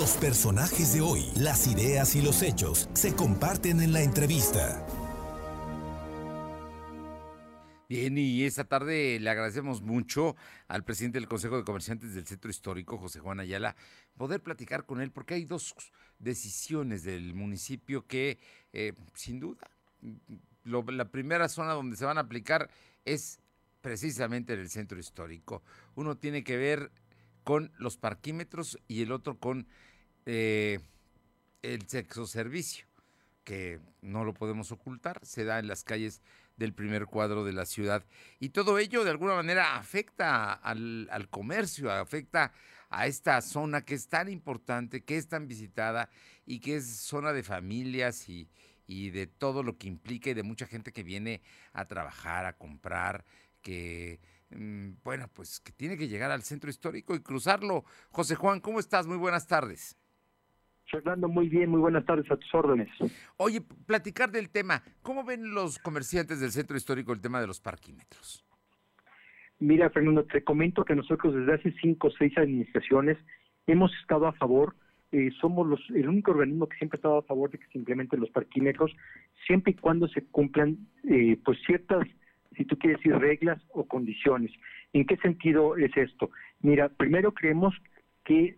Los personajes de hoy, las ideas y los hechos se comparten en la entrevista. Bien, y esta tarde le agradecemos mucho al presidente del Consejo de Comerciantes del Centro Histórico, José Juan Ayala, poder platicar con él, porque hay dos decisiones del municipio que, eh, sin duda, la primera zona donde se van a aplicar es precisamente en el Centro Histórico. Uno tiene que ver con los parquímetros y el otro con eh, el sexo servicio, que no lo podemos ocultar, se da en las calles del primer cuadro de la ciudad. Y todo ello de alguna manera afecta al, comercio, afecta a esta zona que es tan importante, que es tan visitada y que es zona de familias y, y de todo lo que implica y de mucha gente que viene a trabajar, a comprar, que mm, bueno, pues que tiene que llegar al centro histórico y cruzarlo. José Juan, ¿cómo estás? Muy buenas tardes. Fernando, muy bien, muy buenas tardes a tus órdenes. Oye, platicar del tema. ¿Cómo ven los comerciantes del centro histórico el tema de los parquímetros? Mira, Fernando, te comento que nosotros desde hace cinco o seis administraciones hemos estado a favor, eh, somos los, el único organismo que siempre ha estado a favor de que se implementen los parquímetros, siempre y cuando se cumplan eh, pues ciertas, si tú quieres decir, reglas o condiciones. ¿En qué sentido es esto? Mira, primero creemos que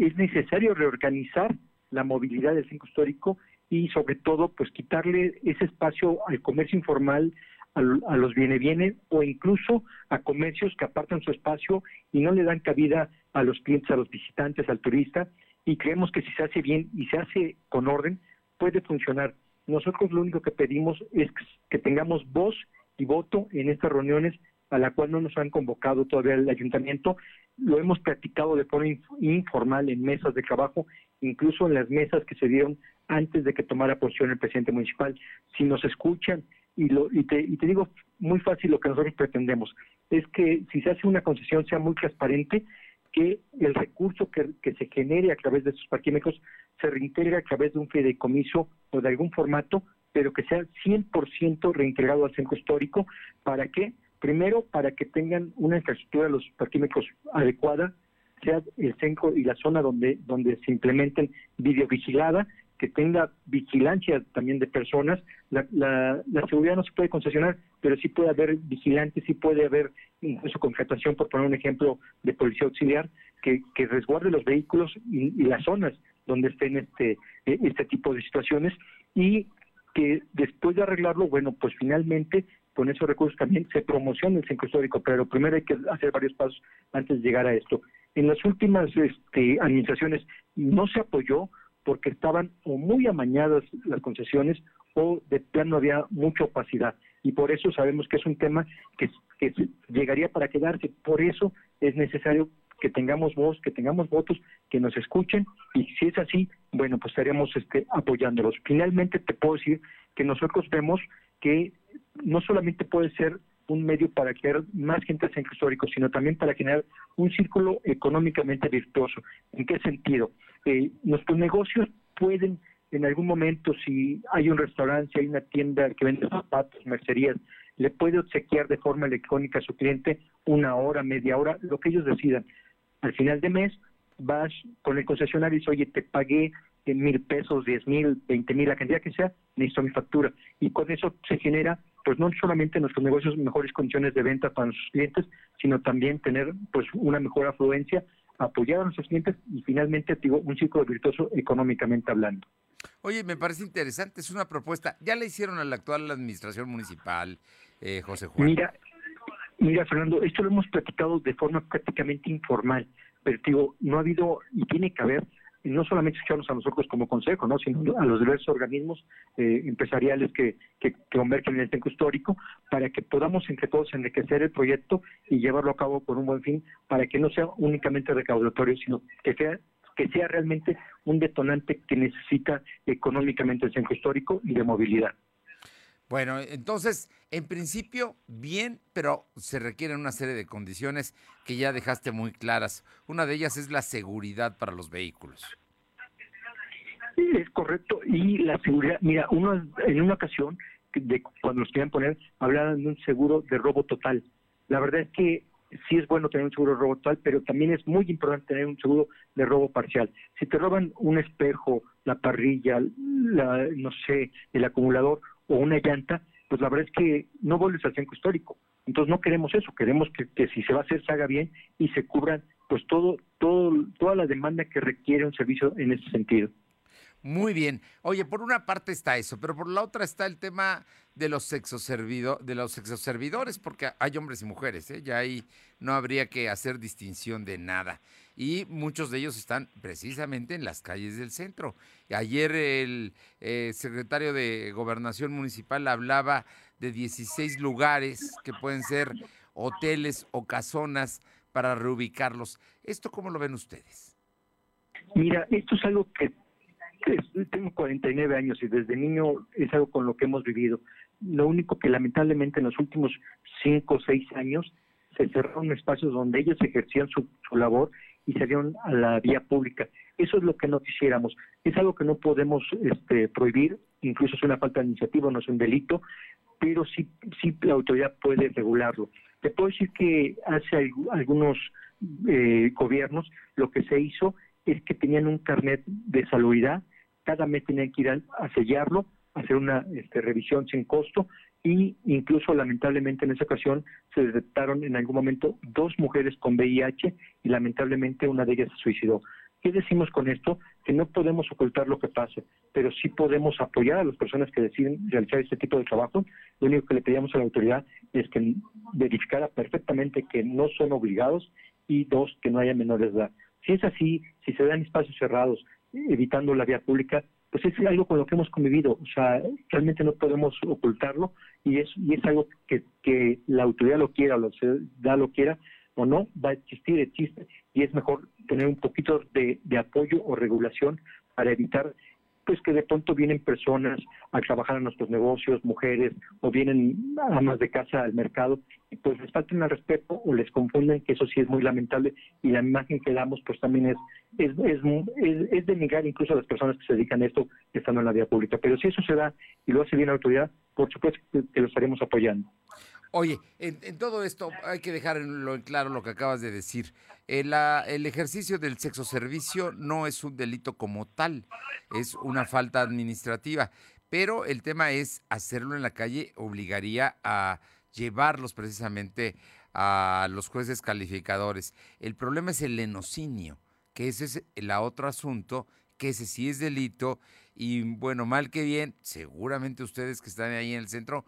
es necesario reorganizar la movilidad del centro histórico y sobre todo pues quitarle ese espacio al comercio informal, a, los viene viene o incluso a comercios que apartan su espacio y no le dan cabida a los clientes, a los visitantes, al turista y creemos que si se hace bien y se hace con orden puede funcionar. Nosotros lo único que pedimos es que tengamos voz y voto en estas reuniones a la cual no nos han convocado todavía el ayuntamiento. Lo hemos practicado de forma informal en mesas de trabajo, incluso en las mesas que se dieron antes de que tomara posición el presidente municipal. Si nos escuchan, y, lo, y, te, y te digo muy fácil lo que nosotros pretendemos, es que si se hace una concesión sea muy transparente, que el recurso que, que se genere a través de estos parquímetros se reintegre a través de un fideicomiso o de algún formato, pero que sea 100% reintegrado al centro histórico. ¿Para qué? Primero, para que tengan una infraestructura de los parquímetros adecuada, sea el centro y la zona donde, donde se implementen videovigilada, que tenga vigilancia también de personas. La, la, seguridad no se puede concesionar, pero sí puede haber vigilantes, sí puede haber incluso contratación, por poner un ejemplo, de policía auxiliar, que, que resguarde los vehículos y, y las zonas donde estén este, e, este tipo de situaciones y que después de arreglarlo, bueno, pues finalmente con esos recursos también se promociona el centro histórico, pero primero hay que hacer varios pasos antes de llegar a esto. En las últimas este, administraciones no se apoyó porque estaban o muy amañadas las concesiones o de plano había mucha opacidad. Y por eso sabemos que es un tema que, que llegaría para quedarse. Por eso es necesario que tengamos voz, que tengamos votos, que nos escuchen y si es así, bueno, pues estaríamos este, apoyándolos. Finalmente te puedo decir que nosotros vemos que no solamente puede ser un medio para crear más gente al centro histórico, sino también para generar un círculo económicamente virtuoso. ¿En qué sentido? Eh, nuestros negocios pueden, en algún momento, si hay un restaurante, si hay una tienda que vende zapatos, mercerías, le puede obsequiar de forma electrónica a su cliente una hora, media hora, lo que ellos decidan. Al final de mes, vas con el concesionario y dices, oye, te pagué mil pesos, diez mil, veinte mil, la cantidad que sea, necesito mi factura. Y con eso se genera, pues no solamente en nuestros negocios mejores condiciones de venta para nuestros clientes, sino también tener pues una mejor afluencia, apoyar a nuestros clientes y finalmente digo, un ciclo virtuoso económicamente hablando. Oye, me parece interesante, es una propuesta. ¿Ya le hicieron a la actual administración municipal, eh, José Juan? Mira, mira, Fernando, esto lo hemos platicado de forma prácticamente informal, pero digo, no ha habido y tiene que haber no solamente escucharnos a nosotros como consejo, ¿no? sino a los diversos organismos eh, empresariales que, que, convergen en el centro histórico, para que podamos entre todos enriquecer el proyecto y llevarlo a cabo con un buen fin, para que no sea únicamente recaudatorio, sino que sea que sea realmente un detonante que necesita económicamente el centro histórico y de movilidad. Bueno, entonces, en principio, bien, pero se requieren una serie de condiciones que ya dejaste muy claras. Una de ellas es la seguridad para los vehículos. Es correcto. Y la seguridad, mira, uno en una ocasión, de cuando los querían poner, hablaban de un seguro de robo total. La verdad es que sí es bueno tener un seguro de robo total, pero también es muy importante tener un seguro de robo parcial. Si te roban un espejo, la parrilla, la, no sé, el acumulador o una llanta, pues la verdad es que no vuelves al centro histórico. Entonces no queremos eso, queremos que, que si se va a hacer se haga bien y se cubran pues todo, todo, toda la demanda que requiere un servicio en ese sentido. Muy bien. Oye, por una parte está eso, pero por la otra está el tema de los sexoservido, de los sexoservidores, porque hay hombres y mujeres, ¿eh? ya ahí no habría que hacer distinción de nada. Y muchos de ellos están precisamente en las calles del centro. Ayer el eh, secretario de Gobernación Municipal hablaba de 16 lugares que pueden ser hoteles o casonas para reubicarlos. ¿Esto cómo lo ven ustedes? Mira, esto es algo que tengo 49 años y desde niño es algo con lo que hemos vivido. Lo único que lamentablemente en los últimos 5 o 6 años se cerraron espacios donde ellos ejercían su, labor y salieron a la vía pública. Eso es lo que no quisiéramos. Es algo que no podemos este, prohibir, incluso es una falta de iniciativa, no es un delito, pero sí, sí la autoridad puede regularlo. Te puedo decir que hace algunos eh, gobiernos lo que se hizo es que tenían un carnet de salubridad cada mes tenían que ir a, sellarlo, hacer una este, revisión sin costo y incluso lamentablemente en esa ocasión se detectaron en algún momento dos mujeres con VIH y lamentablemente una de ellas se suicidó. ¿Qué decimos con esto? Que no podemos ocultar lo que pasa, pero sí podemos apoyar a las personas que deciden realizar este tipo de trabajo. Lo único que le pedíamos a la autoridad es que verificara perfectamente que no son obligados y dos, que no haya menores de edad. Si es así, si se dan espacios cerrados, evitando la vía pública, pues es algo con lo que hemos convivido, o sea, realmente no podemos ocultarlo y es, y es algo que, que la autoridad lo quiera, la ciudad lo quiera o no, va a existir, existe y es mejor tener un poquito de, de apoyo o regulación para evitar pues que de pronto vienen personas a trabajar en nuestros negocios, mujeres, o vienen amas de casa al mercado, y pues les faltan al respeto o les confunden, que eso sí es muy lamentable, y la imagen que damos pues también es, es, es, es, de incluso a las personas que se dedican a esto estando en la vía pública. Pero si eso se da y lo hace bien la autoridad, por supuesto que lo estaremos apoyando. Oye, en, todo esto hay que dejar en, claro lo que acabas de decir. Eh, el ejercicio del sexo servicio no es un delito como tal, es una falta administrativa, pero el tema es hacerlo en la calle obligaría a llevarlos precisamente a los jueces calificadores. El problema es el lenocinio, que ese es el otro asunto, que ese sí es delito y bueno, mal que bien, seguramente ustedes que están ahí en el centro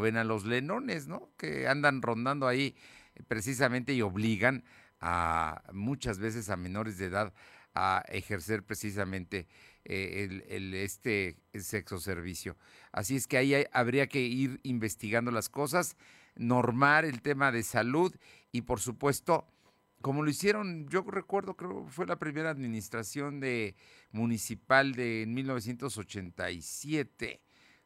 ven a los lenones, ¿no? Que andan rondando ahí eh, precisamente y obligan a muchas veces a menores de edad a ejercer precisamente eh, el, este sexo servicio. Así es que ahí habría que ir investigando las cosas, normar el tema de salud y por supuesto, como lo hicieron, yo recuerdo, creo que fue la primera administración de municipal de 1987,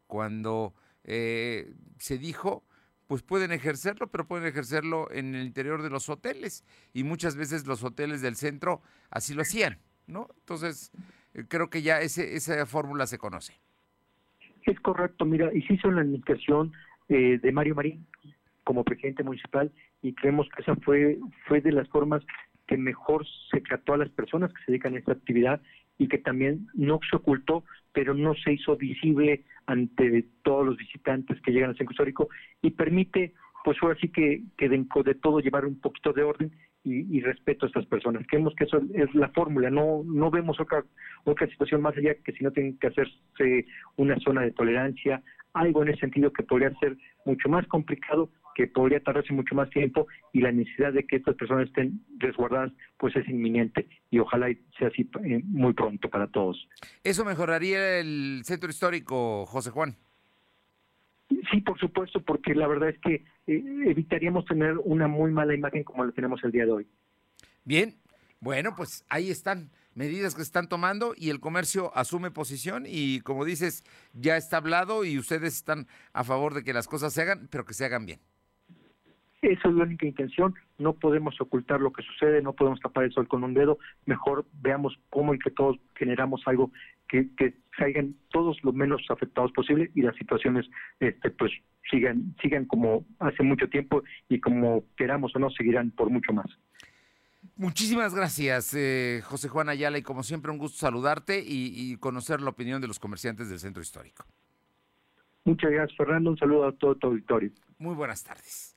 cuando eh, se dijo, pues pueden ejercerlo, pero pueden ejercerlo en el interior de los hoteles. Y muchas veces los hoteles del centro así lo hacían, ¿no? Entonces, eh, creo que ya ese, esa fórmula se conoce. Es correcto, mira, y se hizo la administración eh, de Mario Marín como presidente municipal y creemos que esa fue, fue de las formas que mejor se trató a las personas que se dedican a esta actividad y que también no se ocultó, pero no se hizo visible ante todos los visitantes que llegan al centro histórico y permite, pues ahora sí que, que de todo llevar un poquito de orden y, respeto a estas personas. Creemos que eso es la fórmula, no no vemos otra otra situación más allá que si no tienen que hacerse una zona de tolerancia, algo en ese sentido que podría ser mucho más complicado, que podría tardarse mucho más tiempo y la necesidad de que estas personas estén resguardadas pues es inminente y ojalá sea así eh, muy pronto para todos. ¿Eso mejoraría el centro histórico, José Juan? Sí, por supuesto, porque la verdad es que eh, evitaríamos tener una muy mala imagen como la tenemos el día de hoy. Bien, bueno, pues ahí están medidas que se están tomando y el comercio asume posición y como dices, ya está hablado y ustedes están a favor de que las cosas se hagan, pero que se hagan bien. Esa es la única intención, no podemos ocultar lo que sucede, no podemos tapar el sol con un dedo, mejor veamos cómo y que todos generamos algo que, salgan todos lo menos afectados posible y las situaciones este pues sigan sigan como hace mucho tiempo y como queramos o no seguirán por mucho más. Muchísimas gracias, eh, José Juan Ayala, y como siempre un gusto saludarte y, y conocer la opinión de los comerciantes del centro histórico. Muchas gracias, Fernando. Un saludo a todo tu auditorio. Muy buenas tardes.